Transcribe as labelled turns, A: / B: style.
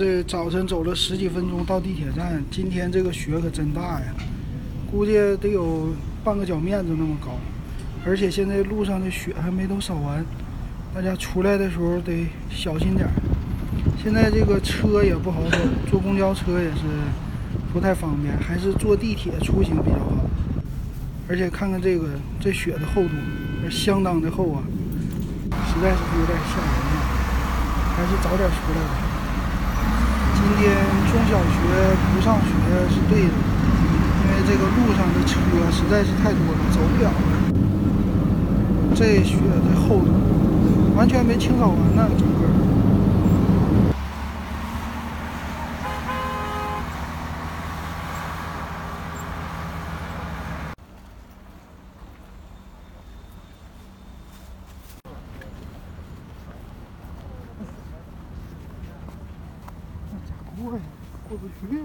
A: 这早晨走了十几分钟到地铁站，今天这个雪可真大呀，估计得有半个脚面子那么高，而且现在路上的雪还没都扫完，大家出来的时候得小心点儿。现在这个车也不好走，坐公交车也是不太方便，还是坐地铁出行比较好。而且看看这个这雪的厚度，相当的厚啊，实在是有点吓人了，还是早点出来吧。今天中小学不上学是对的，因为这个路上的车实在是太多了，走不了了。这雪的厚度完全没清扫完呢，整个。过呀？过不去。